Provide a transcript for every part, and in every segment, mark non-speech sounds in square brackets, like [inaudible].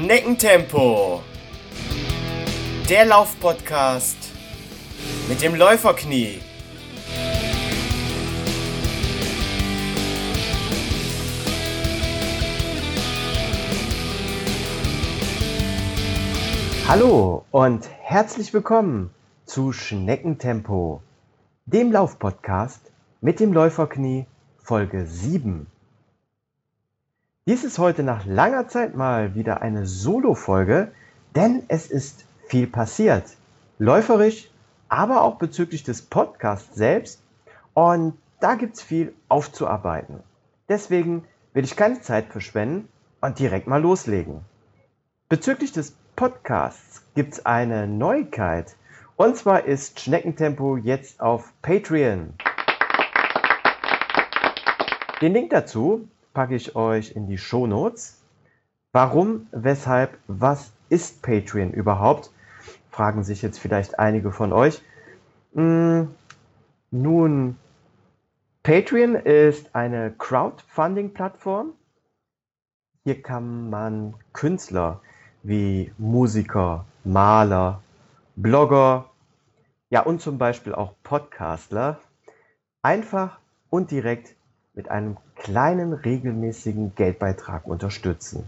Schneckentempo. Der Laufpodcast mit dem Läuferknie. Hallo und herzlich willkommen zu Schneckentempo, dem Laufpodcast mit dem Läuferknie Folge 7. Dies ist heute nach langer Zeit mal wieder eine Solo-Folge, denn es ist viel passiert. Läuferisch, aber auch bezüglich des Podcasts selbst. Und da gibt es viel aufzuarbeiten. Deswegen will ich keine Zeit verschwenden und direkt mal loslegen. Bezüglich des Podcasts gibt es eine Neuigkeit. Und zwar ist Schneckentempo jetzt auf Patreon. Den Link dazu packe ich euch in die Show Notes. Warum, weshalb, was ist Patreon überhaupt? Fragen sich jetzt vielleicht einige von euch. Hm, nun, Patreon ist eine Crowdfunding-Plattform. Hier kann man Künstler wie Musiker, Maler, Blogger, ja und zum Beispiel auch Podcastler einfach und direkt mit einem kleinen regelmäßigen Geldbeitrag unterstützen.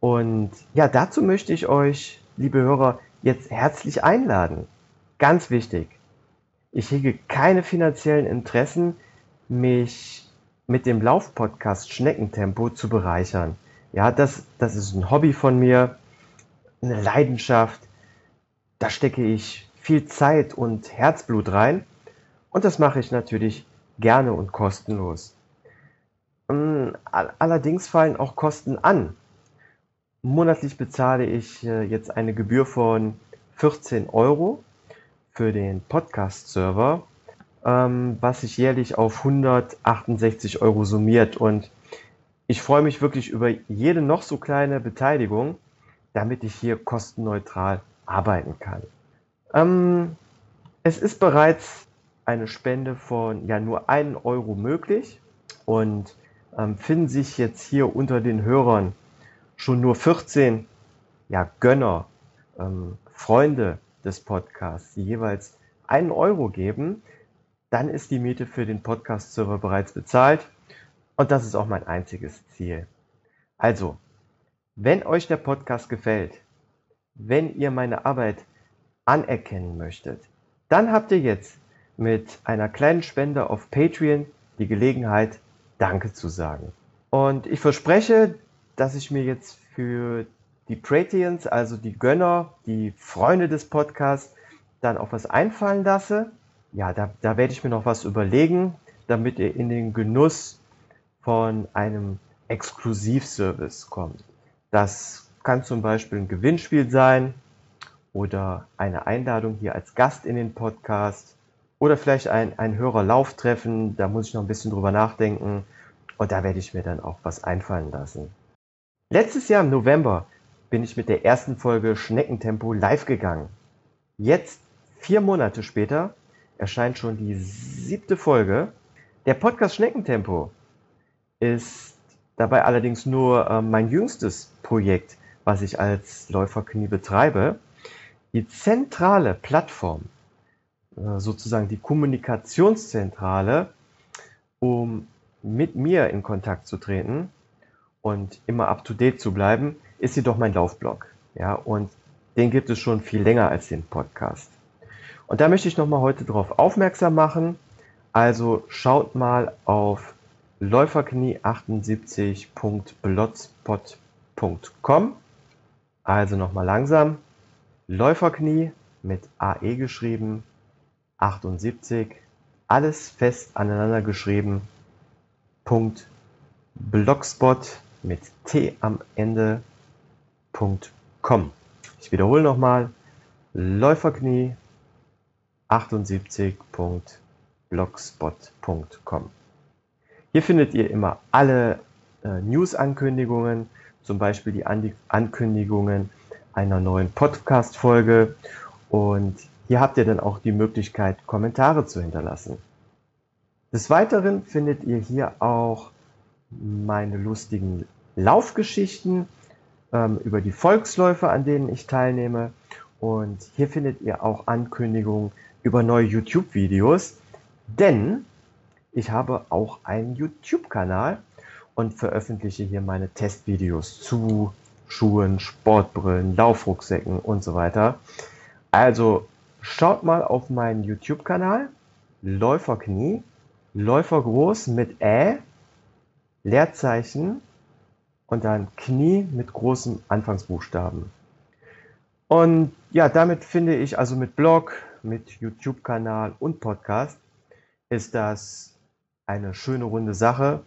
Und ja, dazu möchte ich euch, liebe Hörer, jetzt herzlich einladen. Ganz wichtig, ich hege keine finanziellen Interessen, mich mit dem Laufpodcast Schneckentempo zu bereichern. Ja, das, das ist ein Hobby von mir, eine Leidenschaft. Da stecke ich viel Zeit und Herzblut rein. Und das mache ich natürlich gerne und kostenlos. Ähm, allerdings fallen auch Kosten an. Monatlich bezahle ich äh, jetzt eine Gebühr von 14 Euro für den Podcast-Server, ähm, was sich jährlich auf 168 Euro summiert. Und ich freue mich wirklich über jede noch so kleine Beteiligung, damit ich hier kostenneutral arbeiten kann. Ähm, es ist bereits eine Spende von ja nur 1 Euro möglich und finden sich jetzt hier unter den Hörern schon nur 14 ja, Gönner, ähm, Freunde des Podcasts, die jeweils einen Euro geben, dann ist die Miete für den Podcast-Server bereits bezahlt. Und das ist auch mein einziges Ziel. Also, wenn euch der Podcast gefällt, wenn ihr meine Arbeit anerkennen möchtet, dann habt ihr jetzt mit einer kleinen Spende auf Patreon die Gelegenheit, Danke zu sagen. Und ich verspreche, dass ich mir jetzt für die Pratians, also die Gönner, die Freunde des Podcasts, dann auch was einfallen lasse. Ja, da, da werde ich mir noch was überlegen, damit ihr in den Genuss von einem Exklusivservice kommt. Das kann zum Beispiel ein Gewinnspiel sein oder eine Einladung hier als Gast in den Podcast oder vielleicht ein, ein Hörerlauftreffen, da muss ich noch ein bisschen drüber nachdenken. Und da werde ich mir dann auch was einfallen lassen. Letztes Jahr im November bin ich mit der ersten Folge Schneckentempo live gegangen. Jetzt, vier Monate später, erscheint schon die siebte Folge. Der Podcast Schneckentempo ist dabei allerdings nur äh, mein jüngstes Projekt, was ich als Läuferknie betreibe. Die zentrale Plattform sozusagen die Kommunikationszentrale, um mit mir in Kontakt zu treten und immer up to date zu bleiben, ist jedoch mein Laufblog. Ja, und den gibt es schon viel länger als den Podcast. Und da möchte ich nochmal heute darauf aufmerksam machen. Also schaut mal auf läuferknie78.blotspot.com. Also nochmal langsam. Läuferknie mit AE geschrieben 78, alles fest aneinander geschrieben. Punkt Blogspot mit T am Ende. Punkt com. Ich wiederhole nochmal. Läuferknie 78.blogspot.com. Hier findet ihr immer alle äh, News-Ankündigungen, zum Beispiel die An Ankündigungen einer neuen Podcast-Folge und hier habt ihr dann auch die Möglichkeit, Kommentare zu hinterlassen. Des Weiteren findet ihr hier auch meine lustigen Laufgeschichten, ähm, über die Volksläufe, an denen ich teilnehme. Und hier findet ihr auch Ankündigungen über neue YouTube-Videos, denn ich habe auch einen YouTube-Kanal und veröffentliche hier meine Testvideos zu Schuhen, Sportbrillen, Laufrucksäcken und so weiter. Also schaut mal auf meinen YouTube-Kanal Läuferknie, Läufer groß mit Ä, Leerzeichen und dann Knie mit großem Anfangsbuchstaben. Und ja, damit finde ich also mit Blog, mit YouTube-Kanal und Podcast ist das eine schöne runde Sache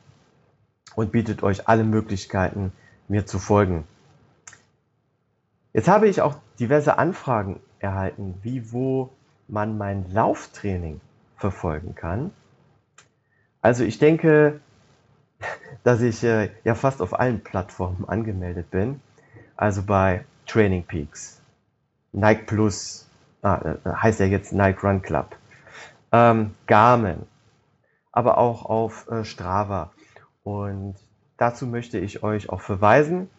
und bietet euch alle Möglichkeiten, mir zu folgen. Jetzt habe ich auch diverse Anfragen erhalten, wie wo man mein Lauftraining verfolgen kann. Also ich denke, [laughs] dass ich äh, ja fast auf allen Plattformen angemeldet bin. Also bei Training Peaks, Nike Plus, ah, äh, heißt ja jetzt Nike Run Club, ähm, Garmin, aber auch auf äh, Strava. Und dazu möchte ich euch auch verweisen.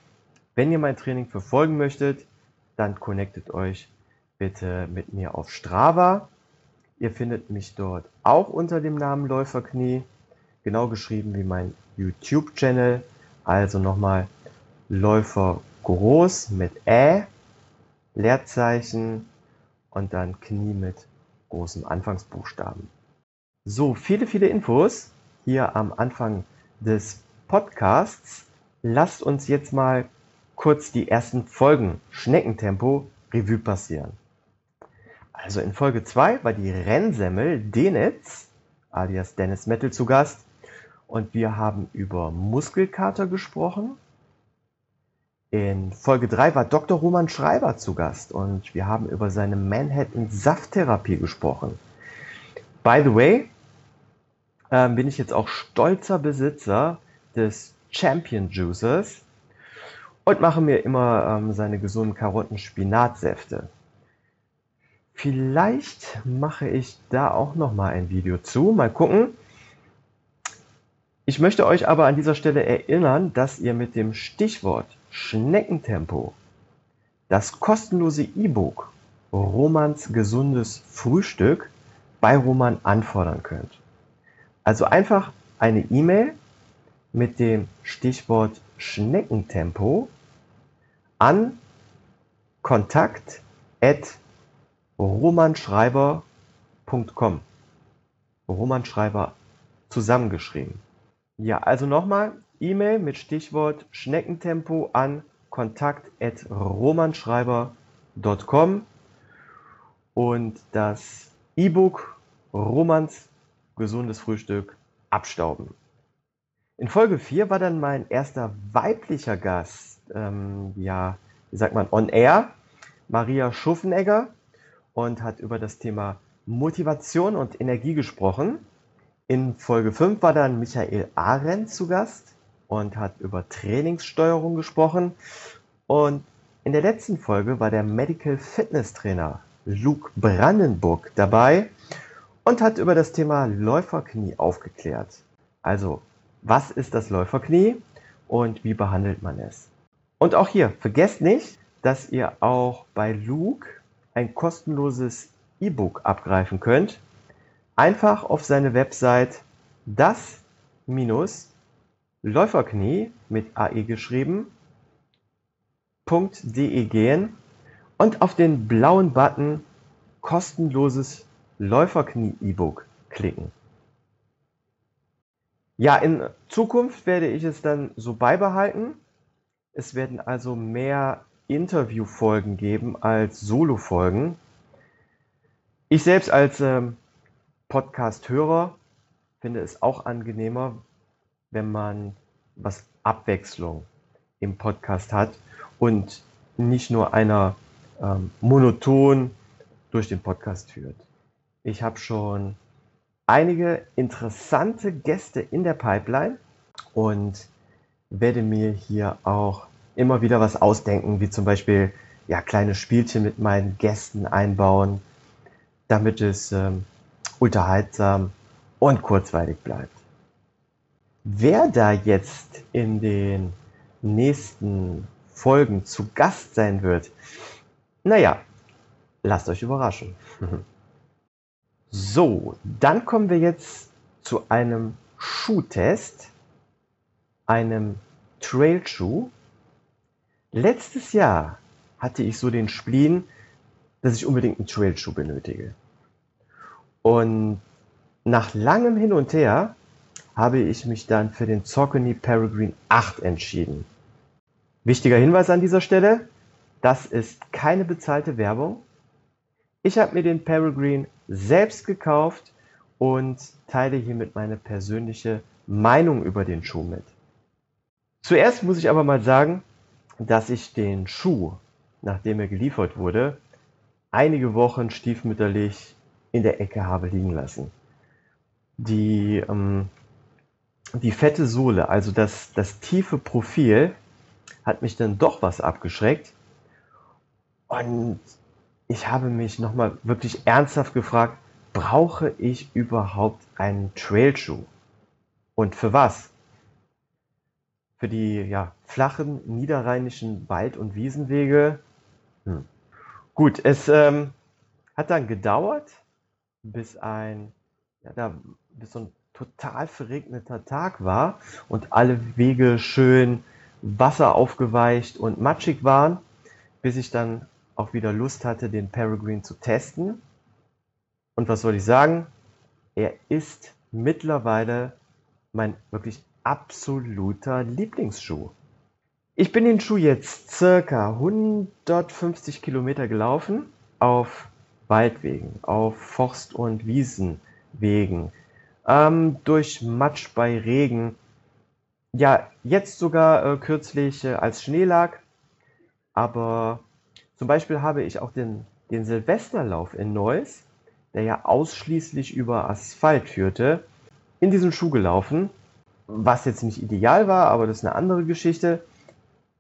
Wenn ihr mein Training verfolgen möchtet, dann connectet euch bitte mit mir auf Strava. Ihr findet mich dort auch unter dem Namen Läuferknie, genau geschrieben wie mein YouTube-Channel. Also nochmal Läufer groß mit Ä, Leerzeichen und dann Knie mit großem Anfangsbuchstaben. So, viele, viele Infos hier am Anfang des Podcasts. Lasst uns jetzt mal kurz die ersten Folgen Schneckentempo Revue passieren. Also in Folge 2 war die Rennsemmel Denitz alias Dennis Metal zu Gast und wir haben über Muskelkater gesprochen. In Folge 3 war Dr. Roman Schreiber zu Gast und wir haben über seine Manhattan Safttherapie gesprochen. By the way, äh, bin ich jetzt auch stolzer Besitzer des Champion Juices und mache mir immer ähm, seine gesunden Karotten-Spinatsäfte. Vielleicht mache ich da auch noch mal ein Video zu. Mal gucken. Ich möchte euch aber an dieser Stelle erinnern, dass ihr mit dem Stichwort Schneckentempo das kostenlose E-Book Romans gesundes Frühstück bei Roman anfordern könnt. Also einfach eine E-Mail mit dem Stichwort Schneckentempo an kontakt romanschreiber.com. Romanschreiber zusammengeschrieben. Ja, also nochmal E-Mail mit Stichwort Schneckentempo an kontakt at romanschreiber.com und das E-Book Romans gesundes Frühstück abstauben. In Folge 4 war dann mein erster weiblicher Gast, ähm, ja, wie sagt man, on air, Maria Schuffenegger und hat über das Thema Motivation und Energie gesprochen. In Folge 5 war dann Michael Arendt zu Gast und hat über Trainingssteuerung gesprochen. Und in der letzten Folge war der Medical Fitness Trainer Luke Brandenburg dabei und hat über das Thema Läuferknie aufgeklärt. Also was ist das Läuferknie und wie behandelt man es. Und auch hier, vergesst nicht, dass ihr auch bei Luke ein kostenloses E-Book abgreifen könnt. Einfach auf seine Website das Läuferknie mit AE geschrieben .de gehen und auf den blauen Button kostenloses Läuferknie E-Book klicken. Ja, in Zukunft werde ich es dann so beibehalten. Es werden also mehr Interviewfolgen geben als Solofolgen. Ich selbst als ähm, Podcast-Hörer finde es auch angenehmer, wenn man was Abwechslung im Podcast hat und nicht nur einer ähm, monoton durch den Podcast führt. Ich habe schon einige interessante Gäste in der Pipeline und werde mir hier auch immer wieder was ausdenken, wie zum Beispiel ja, kleine Spielchen mit meinen Gästen einbauen, damit es ähm, unterhaltsam und kurzweilig bleibt. Wer da jetzt in den nächsten Folgen zu Gast sein wird. Naja, lasst euch überraschen. [laughs] So, dann kommen wir jetzt zu einem Schuhtest, einem Trailschuh. Letztes Jahr hatte ich so den Spleen, dass ich unbedingt einen Trailschuh benötige. Und nach langem Hin und Her habe ich mich dann für den Saucony Peregrine 8 entschieden. Wichtiger Hinweis an dieser Stelle, das ist keine bezahlte Werbung. Ich habe mir den Peregrine selbst gekauft und teile hiermit meine persönliche Meinung über den Schuh mit. Zuerst muss ich aber mal sagen, dass ich den Schuh, nachdem er geliefert wurde, einige Wochen stiefmütterlich in der Ecke habe liegen lassen. Die, ähm, die fette Sohle, also das, das tiefe Profil, hat mich dann doch was abgeschreckt. Und ich habe mich nochmal wirklich ernsthaft gefragt, brauche ich überhaupt einen Trailschuh? Und für was? Für die ja, flachen niederrheinischen Wald- und Wiesenwege? Hm. Gut, es ähm, hat dann gedauert, bis ein, ja, da, bis so ein total verregneter Tag war und alle Wege schön Wasser aufgeweicht und matschig waren, bis ich dann auch wieder Lust hatte, den Peregrine zu testen. Und was soll ich sagen? Er ist mittlerweile mein wirklich absoluter Lieblingsschuh. Ich bin den Schuh jetzt circa 150 Kilometer gelaufen auf Waldwegen, auf Forst- und Wiesenwegen, ähm, durch Matsch bei Regen. Ja, jetzt sogar äh, kürzlich äh, als Schnee lag, aber zum Beispiel habe ich auch den, den Silvesterlauf in Neuss, der ja ausschließlich über Asphalt führte, in diesen Schuh gelaufen, was jetzt nicht ideal war, aber das ist eine andere Geschichte.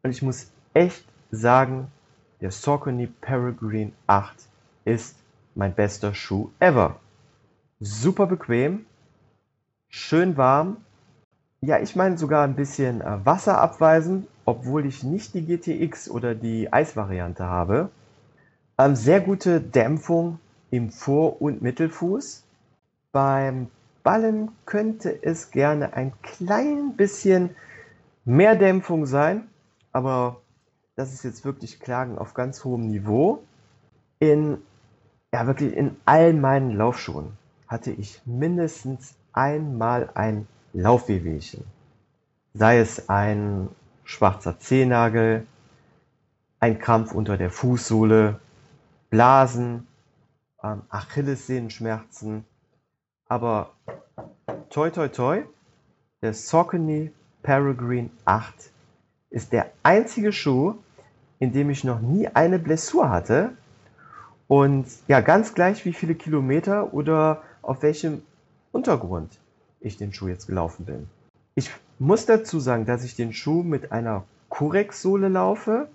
Und ich muss echt sagen, der Saucony Peregrine 8 ist mein bester Schuh ever. Super bequem, schön warm. Ja, ich meine sogar ein bisschen äh, wasserabweisend, obwohl ich nicht die GTX oder die Eisvariante habe. Ähm, sehr gute Dämpfung im Vor- und Mittelfuß. Beim Ballen könnte es gerne ein klein bisschen mehr Dämpfung sein, aber das ist jetzt wirklich Klagen auf ganz hohem Niveau. In, ja, wirklich in allen meinen Laufschuhen hatte ich mindestens einmal ein Laufwehwehchen. Sei es ein schwarzer Zehennagel, ein Krampf unter der Fußsohle, Blasen, ähm, Achillessehenschmerzen. Aber toi toi toi, der Saucony Peregrine 8 ist der einzige Schuh, in dem ich noch nie eine Blessur hatte. Und ja, ganz gleich wie viele Kilometer oder auf welchem Untergrund ich den Schuh jetzt gelaufen bin. Ich muss dazu sagen, dass ich den Schuh mit einer Curex-Sohle laufe.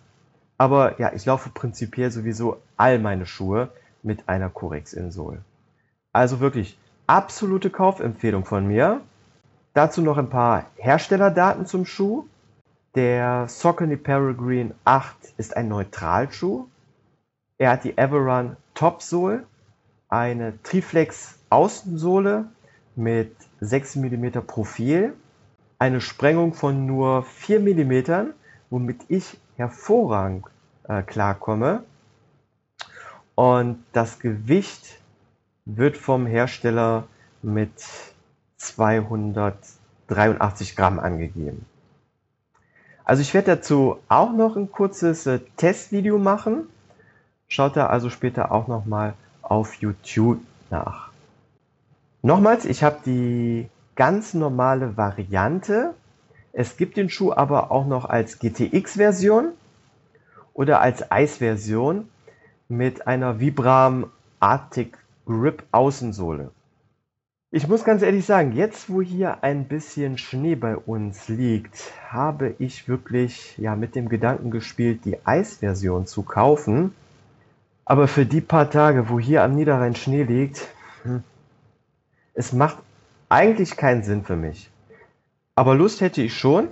Aber ja, ich laufe prinzipiell sowieso all meine Schuhe mit einer Curex-Insole. Also wirklich absolute Kaufempfehlung von mir. Dazu noch ein paar Herstellerdaten zum Schuh. Der Saucony Peregrine 8 ist ein Neutralschuh. Er hat die Everrun Top Sohle, eine Triflex Außensohle mit 6 mm Profil, eine Sprengung von nur 4 mm, womit ich hervorragend äh, klarkomme. Und das Gewicht wird vom Hersteller mit 283 Gramm angegeben. Also ich werde dazu auch noch ein kurzes äh, Testvideo machen. Schaut da also später auch noch mal auf YouTube nach. Nochmals, ich habe die ganz normale Variante. Es gibt den Schuh aber auch noch als GTX-Version oder als Eis-Version mit einer Vibram Arctic Grip Außensohle. Ich muss ganz ehrlich sagen, jetzt wo hier ein bisschen Schnee bei uns liegt, habe ich wirklich ja mit dem Gedanken gespielt, die Eisversion zu kaufen. Aber für die paar Tage, wo hier am Niederrhein Schnee liegt, hm, es macht eigentlich keinen Sinn für mich. Aber Lust hätte ich schon.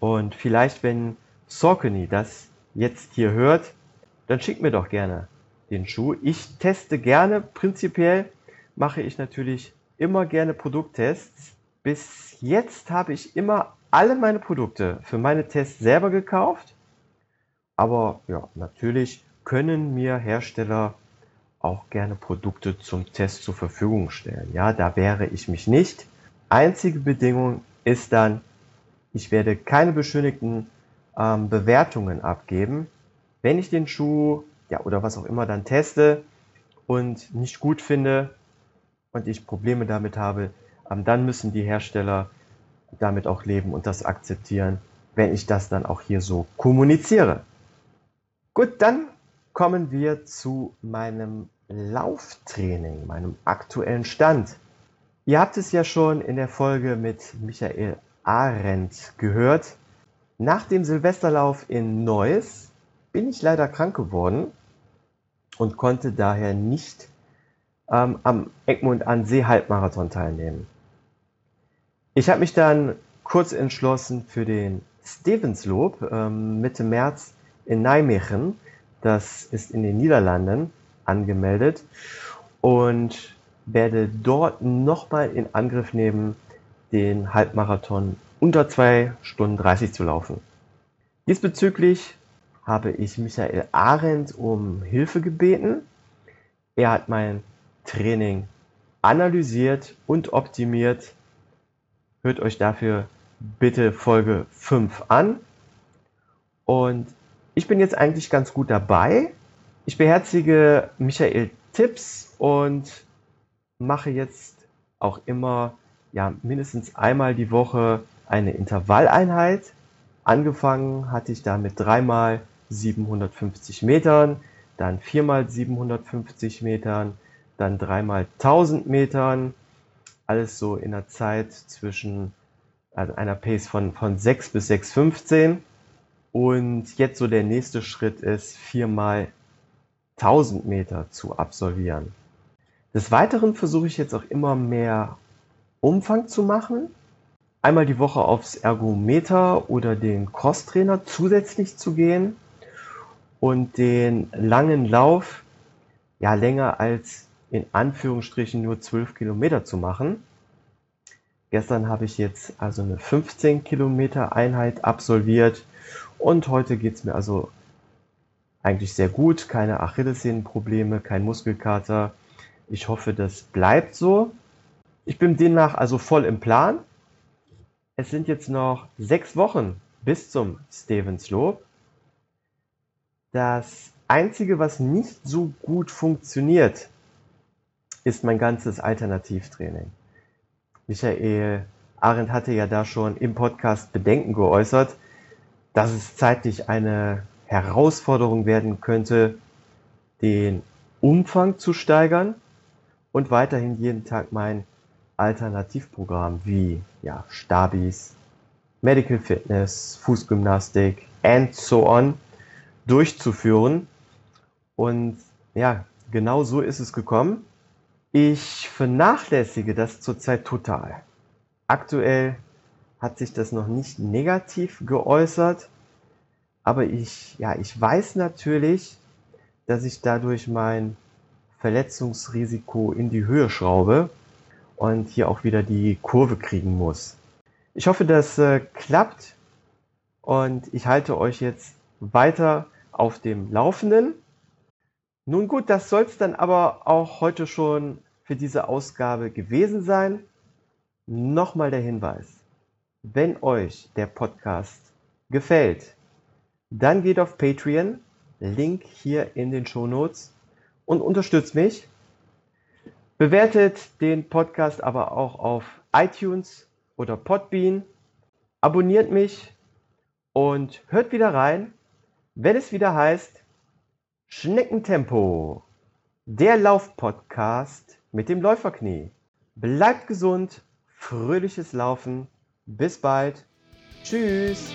Und vielleicht, wenn Saucony das jetzt hier hört, dann schickt mir doch gerne den Schuh. Ich teste gerne, prinzipiell mache ich natürlich immer gerne Produkttests. Bis jetzt habe ich immer alle meine Produkte für meine Tests selber gekauft. Aber ja, natürlich können mir Hersteller auch gerne Produkte zum Test zur Verfügung stellen. Ja, da wehre ich mich nicht. Einzige Bedingung ist dann, ich werde keine beschönigten ähm, Bewertungen abgeben. Wenn ich den Schuh, ja, oder was auch immer dann teste und nicht gut finde und ich Probleme damit habe, ähm, dann müssen die Hersteller damit auch leben und das akzeptieren, wenn ich das dann auch hier so kommuniziere. Gut, dann kommen wir zu meinem Lauftraining, meinem aktuellen Stand. Ihr habt es ja schon in der Folge mit Michael Arendt gehört. Nach dem Silvesterlauf in Neuss bin ich leider krank geworden und konnte daher nicht ähm, am Egmont an See Halbmarathon teilnehmen. Ich habe mich dann kurz entschlossen für den Stevenslob ähm, Mitte März in Nijmegen. Das ist in den Niederlanden angemeldet und werde dort nochmal in Angriff nehmen, den Halbmarathon unter 2 Stunden 30 zu laufen. Diesbezüglich habe ich Michael Arendt um Hilfe gebeten. Er hat mein Training analysiert und optimiert Hört euch dafür bitte Folge 5 an. Und ich bin jetzt eigentlich ganz gut dabei. Ich beherzige Michael Tipps und mache jetzt auch immer ja, mindestens einmal die Woche eine Intervalleinheit. Angefangen hatte ich da mit dreimal 750 Metern, dann viermal 750 Metern, dann dreimal 1000 Metern, alles so in der Zeit zwischen also einer Pace von, von 6 bis 6,15. Und jetzt so der nächste Schritt ist, viermal 1000 Meter zu absolvieren. Des Weiteren versuche ich jetzt auch immer mehr Umfang zu machen. Einmal die Woche aufs Ergometer oder den Crosstrainer zusätzlich zu gehen und den langen Lauf ja länger als in Anführungsstrichen nur 12 Kilometer zu machen. Gestern habe ich jetzt also eine 15 Kilometer Einheit absolviert und heute geht es mir also eigentlich sehr gut. Keine Achillessehnenprobleme, kein Muskelkater. Ich hoffe, das bleibt so. Ich bin demnach also voll im Plan. Es sind jetzt noch sechs Wochen bis zum Stevenslob. Das Einzige, was nicht so gut funktioniert, ist mein ganzes Alternativtraining. Michael Arendt hatte ja da schon im Podcast Bedenken geäußert, dass es zeitlich eine Herausforderung werden könnte, den Umfang zu steigern und weiterhin jeden Tag mein Alternativprogramm wie ja, Stabis, Medical Fitness, Fußgymnastik and so on durchzuführen. Und ja, genau so ist es gekommen. Ich vernachlässige das zurzeit total. Aktuell hat sich das noch nicht negativ geäußert, aber ich, ja, ich weiß natürlich, dass ich dadurch mein Verletzungsrisiko in die Höhe schraube und hier auch wieder die Kurve kriegen muss. Ich hoffe, das äh, klappt und ich halte euch jetzt weiter auf dem Laufenden. Nun gut, das soll es dann aber auch heute schon für diese Ausgabe gewesen sein. Nochmal der Hinweis, wenn euch der Podcast gefällt, dann geht auf Patreon, Link hier in den Show Notes und unterstützt mich. Bewertet den Podcast aber auch auf iTunes oder Podbean. Abonniert mich und hört wieder rein, wenn es wieder heißt, Schneckentempo, der Laufpodcast mit dem Läuferknie. Bleibt gesund, fröhliches Laufen. Bis bald. Tschüss.